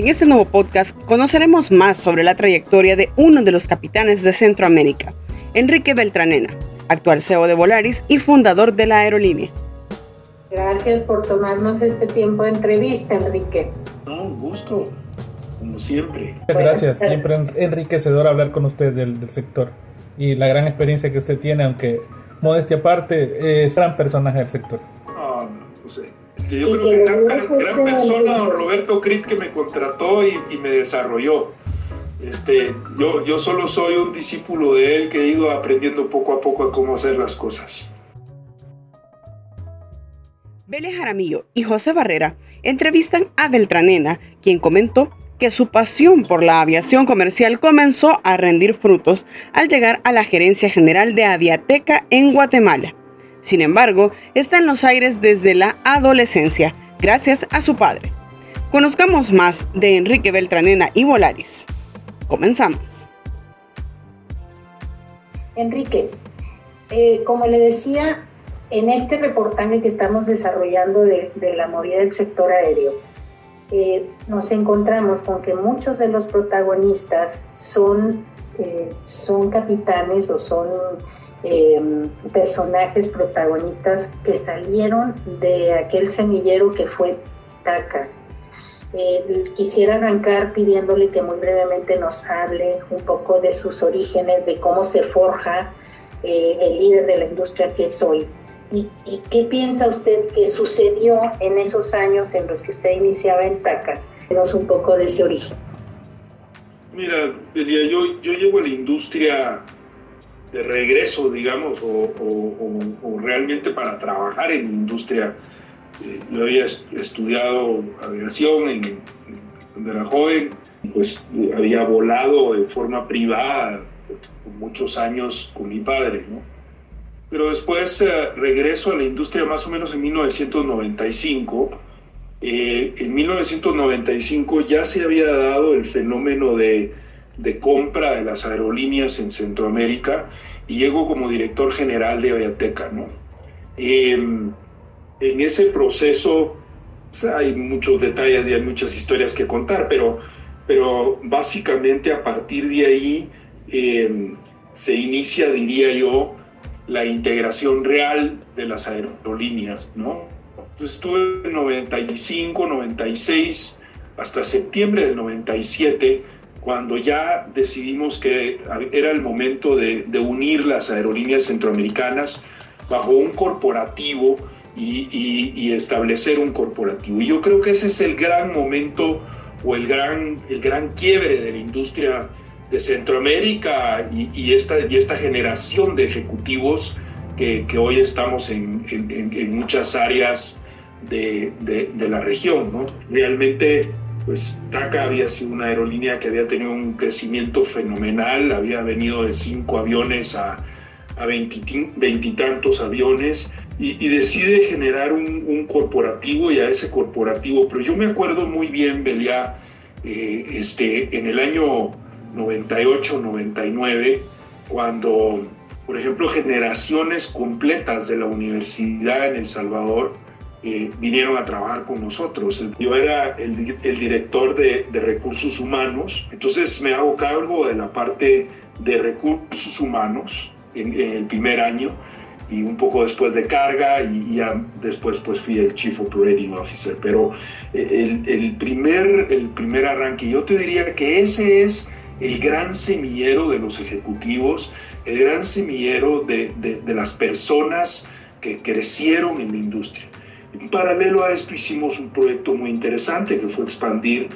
En este nuevo podcast conoceremos más sobre la trayectoria de uno de los capitanes de Centroamérica, Enrique Beltranena, actual CEO de Volaris y fundador de la aerolínea. Gracias por tomarnos este tiempo de entrevista, Enrique. un gusto, como siempre. Gracias, siempre es enriquecedor hablar con usted del, del sector y la gran experiencia que usted tiene, aunque modestia aparte, es gran personaje del sector. Ah, no sé. Yo creo que gran, gran persona, don Roberto Crit, que me contrató y, y, me desarrolló. Este, yo, yo solo soy un discípulo de él que he ido aprendiendo poco a poco a cómo hacer las cosas. Vélez Jaramillo y José Barrera entrevistan a Beltranena, quien comentó que su pasión por la aviación comercial comenzó a rendir frutos al llegar a la gerencia general de Aviateca en Guatemala. Sin embargo, está en los aires desde la adolescencia, gracias a su padre. Conozcamos más de Enrique Beltranena y Volaris. Comenzamos. Enrique, eh, como le decía, en este reportaje que estamos desarrollando de, la movida del sector aéreo, eh, nos encontramos con que muchos de los protagonistas son, eh, son capitanes o son eh, personajes protagonistas que salieron de aquel semillero que fue TACA. quisiera arrancar pidiéndole que muy brevemente nos hable un poco de sus orígenes, de cómo se forja el líder de la industria que es hoy. ¿Y, qué piensa usted que sucedió en esos años en los que usted iniciaba en TACA? Denos un poco de ese origen. Mira, yo, yo llego a la industria de regreso, digamos, o, realmente para trabajar en la industria. Eh, yo había estudiado aviación en, cuando era joven, pues había volado en forma privada por muchos años con mi padre, ¿no? pero después eh, regreso a la industria más o menos en 1995. Eh, en 1995 ya se había dado el fenómeno de, compra de las aerolíneas en Centroamérica y llego como director general de Aviateca. ¿no? Em, en ese proceso pues, hay muchos detalles y hay muchas historias que contar, pero, pero básicamente a partir de ahí em, se inicia, diría yo, la integración real de las aerolíneas, ¿no? Entonces estuve en 95, 96, hasta septiembre del 97, cuando ya decidimos que era el momento de, unir las aerolíneas centroamericanas bajo un corporativo y, y, establecer un corporativo. Y yo creo que ese es el gran momento o el gran, el gran quiebre de la industria de Centroamérica y, esta, y esta generación de ejecutivos que, que hoy estamos en, en, muchas áreas de, de, la región. ¿no? Realmente, pues TACA había sido una aerolínea que había tenido un crecimiento fenomenal, había venido de cinco aviones a, a veintitantos aviones y, y, decide generar un, un, corporativo y a ese corporativo, pero yo me acuerdo muy bien, Belia, eh, este, en el año 98, 99, cuando, por ejemplo, generaciones completas de la universidad en El Salvador eh, vinieron a trabajar con nosotros. Yo era el, el director de, de, recursos humanos, entonces me hago cargo de la parte de recursos humanos en, en el primer año y un poco después de carga y ya después pues fui el Chief Operating Officer. Pero eh, el, el, primer, el primer arranque, yo te diría que ese es el gran semillero de los ejecutivos, el gran semillero de, de, las personas que crecieron en la industria. En paralelo a esto hicimos un proyecto muy interesante que fue expandir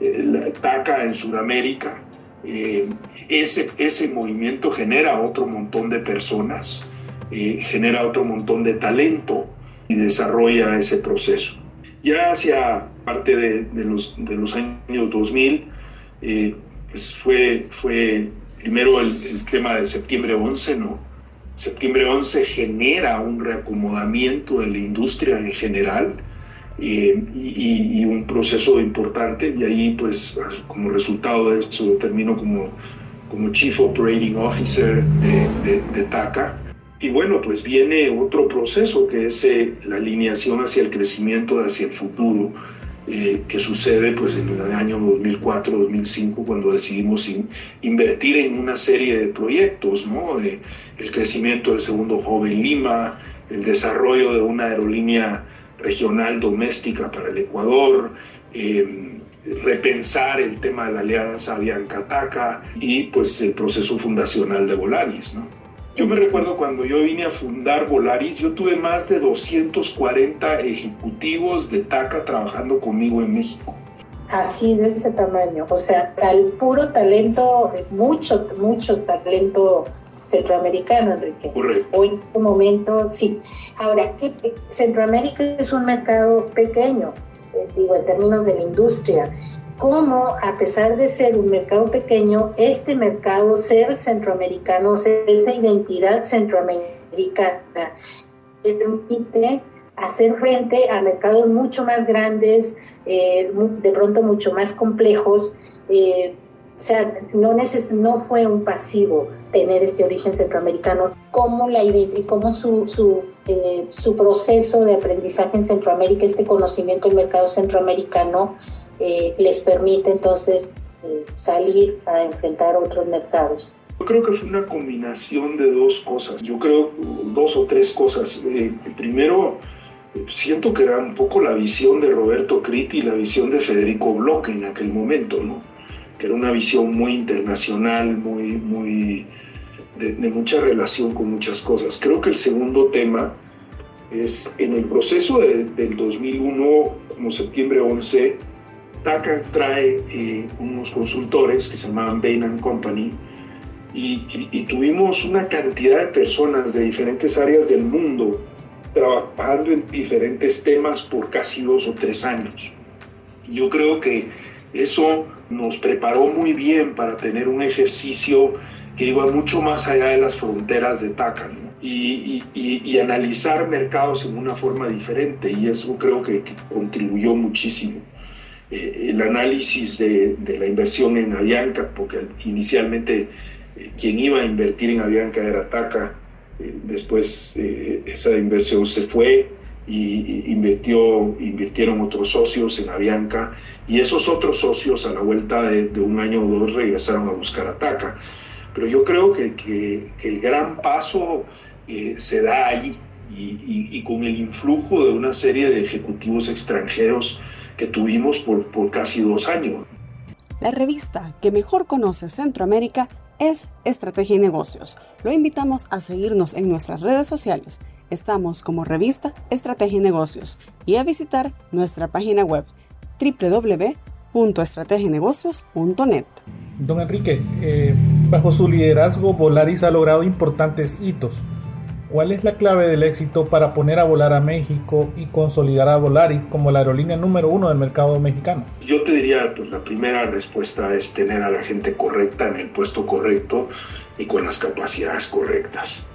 eh, la TACA en Sudamérica. Eh, ese, ese movimiento genera otro montón de personas, eh, genera otro montón de talento y desarrolla ese proceso. Ya hacia parte de, de los, de los años 2000, pues fue, fue primero el, tema de septiembre 11, ¿no? Septiembre 11 genera un reacomodamiento de la industria en general eh, y, un proceso importante y ahí pues como resultado de eso termino como, como Chief Operating Officer de, TACA. Y bueno, pues viene otro proceso que es eh, la alineación hacia el crecimiento, hacia el futuro. Eh, que sucede pues, en el año 2004-2005 cuando decidimos invertir en una serie de proyectos, ¿no? el crecimiento del segundo joven Lima, el desarrollo de una aerolínea regional doméstica para el Ecuador, eh, repensar el tema de la alianza Avianca-TACA y pues el proceso fundacional de Volaris. ¿no? Yo me recuerdo cuando yo vine a fundar Volaris, yo tuve más de 240 ejecutivos de TACA trabajando conmigo en México. Así de ese tamaño, o sea, al puro talento, mucho, mucho talento centroamericano, Enrique. Correcto. Hoy en este momento, sí. Ahora, Centroamérica es un mercado pequeño, eh, digo, en términos de la industria, cómo a pesar de ser un mercado pequeño, este mercado, ser centroamericano, ser esa identidad centroamericana, permite hacer frente a mercados mucho más grandes, eh, de pronto mucho más complejos. Eh, o sea, no, neces no fue un pasivo tener este origen centroamericano, como, la, como su, su eh, su proceso de aprendizaje en Centroamérica, este conocimiento del mercado centroamericano, eh, les permite entonces eh, salir a enfrentar otros mercados. Yo creo que fue una combinación de dos cosas. Yo creo dos o tres cosas. primero, siento que era un poco la visión de Roberto Critti y la visión de Federico Bloch en aquel momento, ¿no? Que era una visión muy internacional, muy, muy, de, mucha relación con muchas cosas. Creo que el segundo tema es en el proceso del 2001, como septiembre 11, TACA trae eh, unos consultores que se llamaban Bain Company y, tuvimos una cantidad de personas de diferentes áreas del mundo trabajando en diferentes temas por casi dos o tres años. Yo creo que eso nos preparó muy bien para tener un ejercicio que iba mucho más allá de las fronteras de TACA y, analizar mercados en una forma diferente y eso creo que, contribuyó muchísimo. Eh, el análisis de, la inversión en Avianca, porque inicialmente eh, quien iba a invertir en Avianca era TACA, eh, después esa inversión se fue y invirtió, invirtieron otros socios en Avianca y esos otros socios a la vuelta de, de un año o dos regresaron a buscar a TACA pero yo creo que, que, el gran paso eh, se da ahí y, y, con el influjo de una serie de ejecutivos extranjeros que tuvimos por, por casi dos años. La revista que mejor conoce Centroamérica es Estrategia y Negocios. Lo invitamos a seguirnos en nuestras redes sociales. Estamos como revista Estrategia y Negocios y a visitar nuestra página web www.estrategienegocios.net. Don Enrique, eh, bajo su liderazgo, Volaris ha logrado importantes hitos. ¿Cuál es la clave del éxito para poner a volar a México y consolidar a Volaris como la aerolínea número uno del mercado mexicano? Yo te diría, pues la primera respuesta es tener a la gente correcta en el puesto correcto y con las capacidades correctas.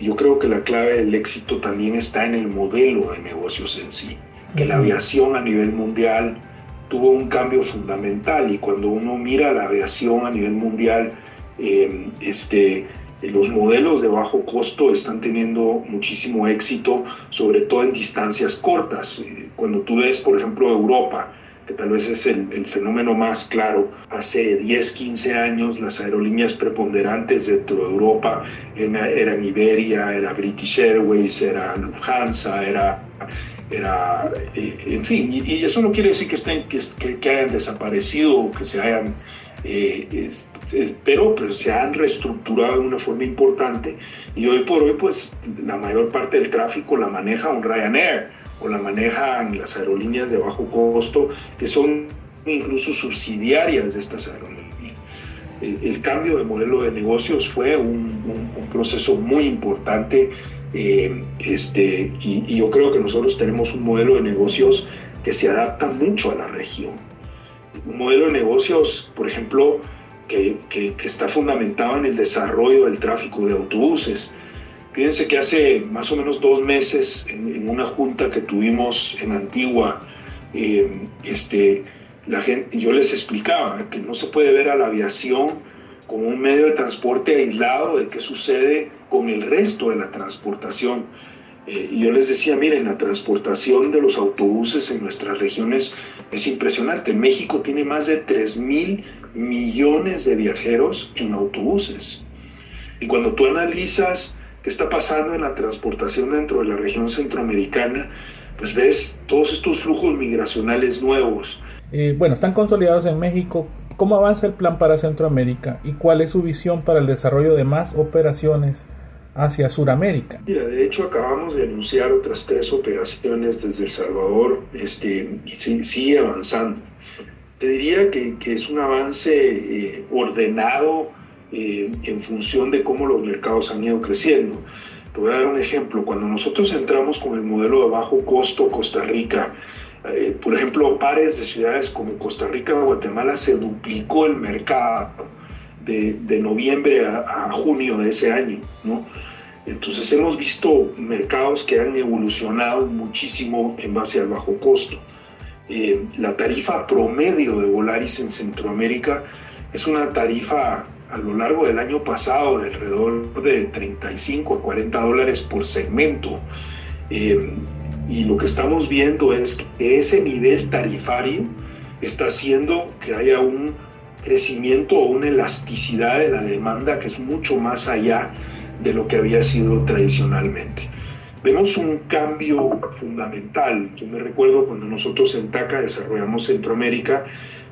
Yo creo que la clave del éxito también está en el modelo de negocios en sí, que la aviación a nivel mundial tuvo un cambio fundamental y cuando uno mira la aviación a nivel mundial, eh, este, los modelos de bajo costo están teniendo muchísimo éxito, sobre todo en distancias cortas. Eh, cuando tú ves, por ejemplo, Europa, que tal vez es el, el, fenómeno más claro, hace 10, 15 años las aerolíneas preponderantes dentro de Europa eran Iberia, era British Airways, era Lufthansa, era era, eh, en fin, y, eso no quiere decir que, estén, que, que, hayan desaparecido o que se hayan, eh, pero pues, se han reestructurado de una forma importante y hoy por hoy pues la mayor parte del tráfico la maneja un Ryanair o la manejan las aerolíneas de bajo costo que son incluso subsidiarias de estas aerolíneas. El, cambio de modelo de negocios fue un, un proceso muy importante eh, este, y, yo creo que nosotros tenemos un modelo de negocios que se adapta mucho a la región. Un modelo de negocios, por ejemplo, que, que, está fundamentado en el desarrollo del tráfico de autobuses. Fíjense que hace más o menos dos meses, en, una junta que tuvimos en Antigua, eh, este, la gente, yo les explicaba que no se puede ver a la aviación como un medio de transporte aislado de qué sucede con el resto de la transportación. Eh, yo les decía, miren, la transportación de los autobuses en nuestras regiones es impresionante. México tiene más de 3 mil millones de viajeros en autobuses. Y cuando tú analizas qué está pasando en la transportación dentro de la región centroamericana, pues ves todos estos flujos migracionales nuevos. Eh, bueno, están consolidados en México. ¿Cómo avanza el plan para Centroamérica y cuál es su visión para el desarrollo de más operaciones hacia Sudamérica? Mira, de hecho acabamos de anunciar otras tres operaciones desde El Salvador este, y sigue avanzando. Te diría que, que es un avance eh, ordenado eh, en función de cómo los mercados han ido creciendo. Te voy a dar un ejemplo. Cuando nosotros entramos con el modelo de bajo costo Costa Rica, eh, por ejemplo, pares de ciudades como Costa Rica o Guatemala se duplicó el mercado de, noviembre a, junio de ese año. Entonces hemos visto mercados que han evolucionado muchísimo en base al bajo costo. Eh, la tarifa promedio de Volaris en Centroamérica es una tarifa a lo largo del año pasado de alrededor de 35 a 40 dólares por segmento. Eh, y lo que estamos viendo es que ese nivel tarifario está haciendo que haya un crecimiento o una elasticidad de la demanda que es mucho más allá de lo que había sido tradicionalmente. Vemos un cambio fundamental. Yo me recuerdo cuando nosotros en TACA desarrollamos Centroamérica,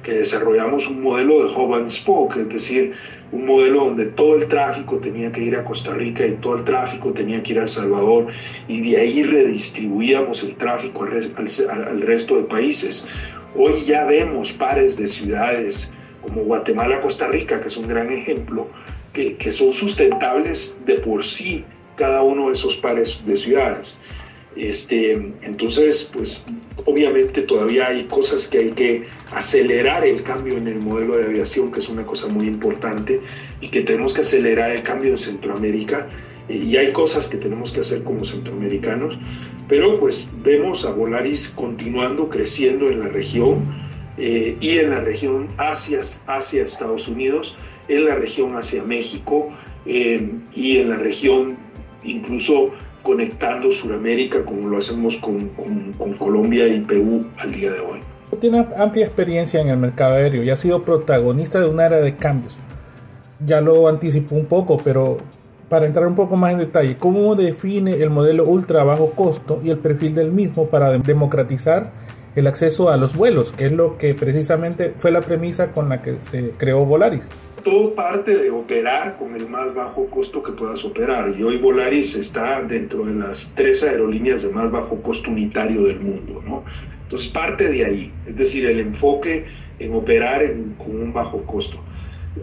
que desarrollamos un modelo de hub and spoke, es decir, un modelo donde todo el tráfico tenía que ir a Costa Rica y todo el tráfico tenía que ir a El Salvador y de ahí redistribuíamos el tráfico al, al resto de países. Hoy ya vemos pares de ciudades como Guatemala, Costa Rica, que es un gran ejemplo, que, que son sustentables de por sí cada uno de esos pares de ciudades. Este, entonces, pues obviamente todavía hay cosas que hay que acelerar el cambio en el modelo de aviación, que es una cosa muy importante, y que tenemos que acelerar el cambio en Centroamérica. Y hay cosas que tenemos que hacer como centroamericanos, pero pues vemos a Volaris continuando creciendo en la región eh, y en la región hacia, hacia Estados Unidos, en la región hacia México eh, y en la región incluso conectando Sudamérica como lo hacemos con, con, Colombia y Perú al día de hoy. Tiene amplia experiencia en el mercado aéreo y ha sido protagonista de una era de cambios. Ya lo anticipó un poco, pero para entrar un poco más en detalle, ¿cómo define el modelo ultra bajo costo y el perfil del mismo para democratizar el acceso a los vuelos, que es lo que precisamente fue la premisa con la que se creó Volaris? todo parte de operar con el más bajo costo que puedas operar. Y hoy Volaris está dentro de las tres aerolíneas de más bajo costo unitario del mundo, ¿no? Entonces parte de ahí, es decir, el enfoque en operar con un bajo costo.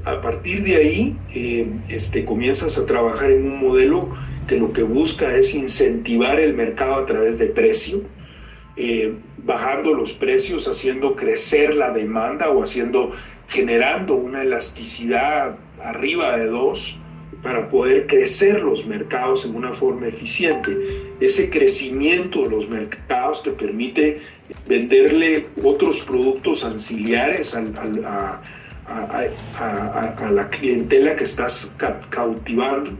A partir de ahí, eh, este, comienzas a trabajar en un modelo que lo que busca es incentivar el mercado a través de precio, eh, bajando los precios, haciendo crecer la demanda o haciendo generando una elasticidad arriba de 2 para poder crecer los mercados en una forma eficiente. Ese crecimiento de los mercados te permite venderle otros productos anciliares a, la clientela que estás cautivando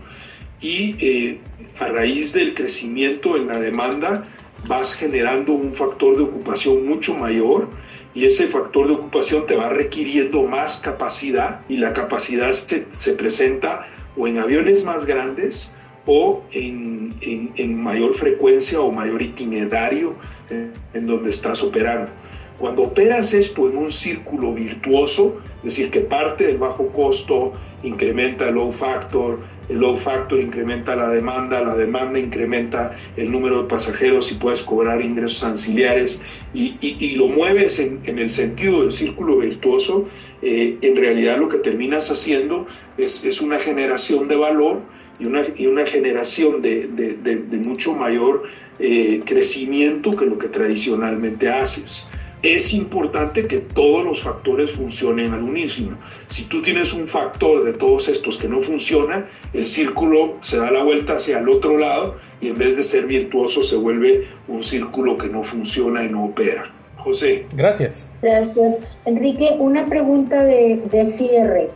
y eh, a raíz del crecimiento en la demanda vas generando un factor de ocupación mucho mayor y ese factor de ocupación te va requiriendo más capacidad y la capacidad se, se presenta o en aviones más grandes o en, en, mayor frecuencia o mayor itinerario en, en donde estás operando. Cuando operas esto en un círculo virtuoso, es decir, que parte del bajo costo incrementa el low factor, el load factor incrementa la demanda, la demanda incrementa el número de pasajeros y puedes cobrar ingresos anciliares y, y, lo mueves en, en, el sentido del círculo virtuoso, eh, en realidad lo que terminas haciendo es, es una generación de valor y una, y una generación de, de mucho mayor eh, crecimiento que lo que tradicionalmente haces es importante que todos los factores funcionen al unísono. Si tú tienes un factor de todos estos que no funciona, el círculo se da la vuelta hacia el otro lado y en vez de ser virtuoso se vuelve un círculo que no funciona y no opera. José. Gracias. Gracias. Enrique, una pregunta de, de cierre.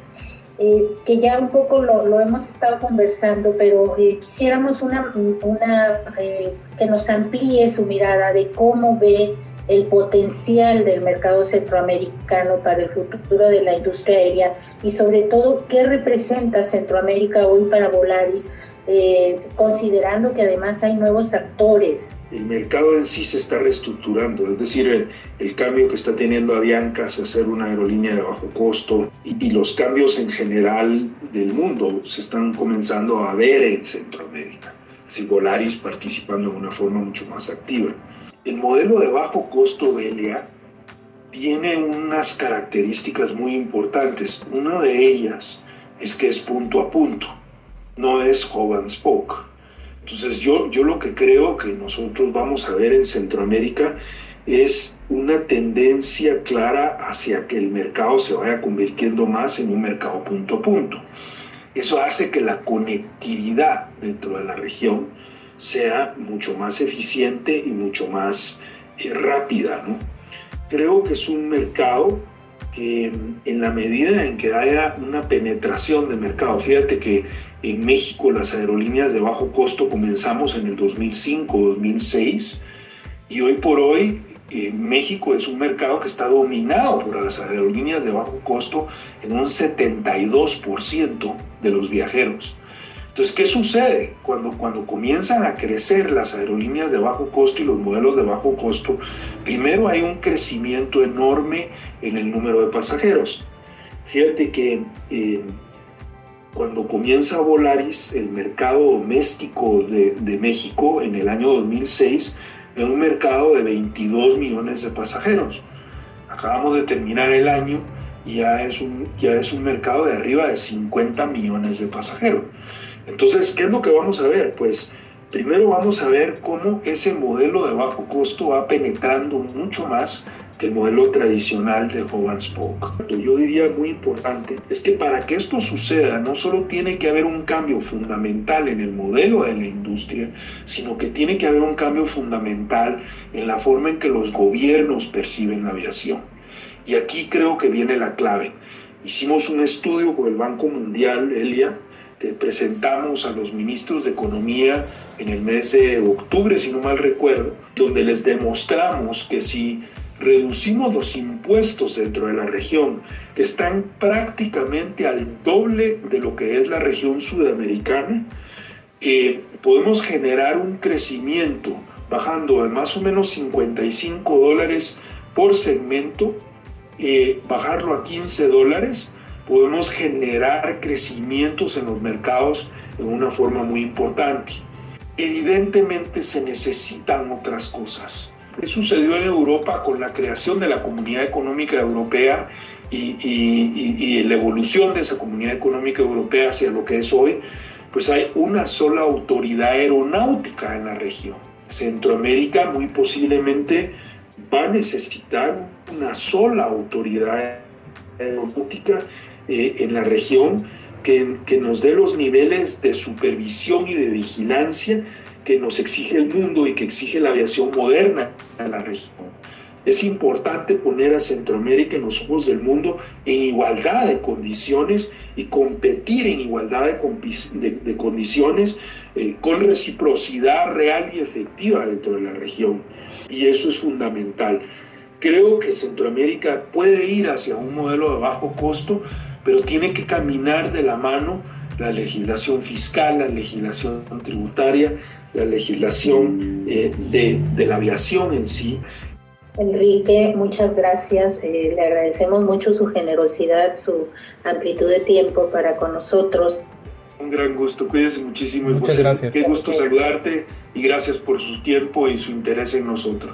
eh, que ya un poco lo, hemos estado conversando, pero eh, quisiéramos una, una eh, que nos amplíe su mirada de cómo ve el potencial del mercado centroamericano para el futuro de la industria aérea y sobre todo qué representa Centroamérica hoy para Volaris, eh, considerando que además hay nuevos actores. El mercado en sí se está reestructurando, es decir, el, cambio que está teniendo Avianca hacia ser una aerolínea de bajo costo y, y los cambios en general del mundo se están comenzando a ver en Centroamérica. Así Volaris participando de una forma mucho más activa. El modelo de bajo costo Belia tiene unas características muy importantes. Una de ellas es que es punto a punto, no es hub and spoke. Entonces yo, yo lo que creo que nosotros vamos a ver en Centroamérica es una tendencia clara hacia que el mercado se vaya convirtiendo más en un mercado punto a punto. Eso hace que la conectividad dentro de la región sea mucho más eficiente y mucho más eh, rápida. ¿no? Creo que es un mercado que en la medida en que haya una penetración de mercado, fíjate que en México las aerolíneas de bajo costo comenzamos en el 2005-2006 y hoy por hoy eh, México es un mercado que está dominado por las aerolíneas de bajo costo en un 72% de los viajeros. Entonces, ¿qué sucede? Cuando, cuando comienzan a crecer las aerolíneas de bajo costo y los modelos de bajo costo, primero hay un crecimiento enorme en el número de pasajeros. Fíjate que eh, cuando comienza Volaris, el mercado doméstico de, de México en el año 2006 era un mercado de 22 millones de pasajeros. Acabamos de terminar el año y ya es un, ya es un mercado de arriba de 50 millones de pasajeros. Entonces, ¿qué es lo que vamos a ver? Pues primero vamos a ver cómo ese modelo de bajo costo va penetrando mucho más que el modelo tradicional de Hub Spoke. Yo diría muy importante es que para que esto suceda no solo tiene que haber un cambio fundamental en el modelo de la industria, sino que tiene que haber un cambio fundamental en la forma en que los gobiernos perciben la aviación. Y aquí creo que viene la clave. Hicimos un estudio con el Banco Mundial, Elia, que presentamos a los ministros de Economía en el mes de octubre, si no mal recuerdo, donde les demostramos que si reducimos los impuestos dentro de la región, que están prácticamente al doble de lo que es la región sudamericana, eh, podemos generar un crecimiento bajando de más o menos 55 dólares por segmento, eh, bajarlo a 15 dólares podemos generar crecimientos en los mercados en una forma muy importante. Evidentemente se necesitan otras cosas. ¿Qué sucedió en Europa con la creación de la Comunidad Económica Europea y, y, la evolución de esa Comunidad Económica Europea hacia lo que es hoy? Pues hay una sola autoridad aeronáutica en la región. Centroamérica muy posiblemente va a necesitar una sola autoridad aeronáutica eh, en la región que, que nos dé los niveles de supervisión y de vigilancia que nos exige el mundo y que exige la aviación moderna en la región. Es importante poner a Centroamérica en los ojos del mundo en igualdad de condiciones y competir en igualdad de, de, condiciones eh, con reciprocidad real y efectiva dentro de la región. Y eso es fundamental. Creo que Centroamérica puede ir hacia un modelo de bajo costo, pero tiene que caminar de la mano la legislación fiscal, la legislación tributaria, la legislación eh, de, la aviación en sí. Enrique, muchas gracias. Eh, le agradecemos mucho su generosidad, su amplitud de tiempo para con nosotros. Un gran gusto, cuídense muchísimo. Muchas gracias. Qué gusto saludarte y gracias por su tiempo y su interés en nosotros.